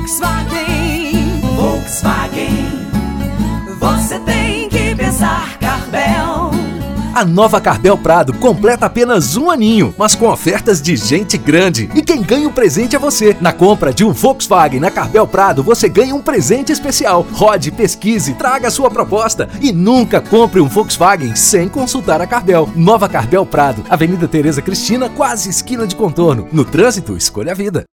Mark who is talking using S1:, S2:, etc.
S1: Volkswagen, Volkswagen. Você tem que pensar, Carbel. A nova Carbel Prado completa apenas um aninho, mas com ofertas de gente grande. E quem ganha o presente é você. Na compra de um Volkswagen na Carbel Prado, você ganha um presente especial. Rode, pesquise, traga a sua proposta e nunca compre um Volkswagen sem consultar a Carbel. Nova Carbel Prado, Avenida Tereza Cristina, quase esquina de contorno. No trânsito, escolha a vida.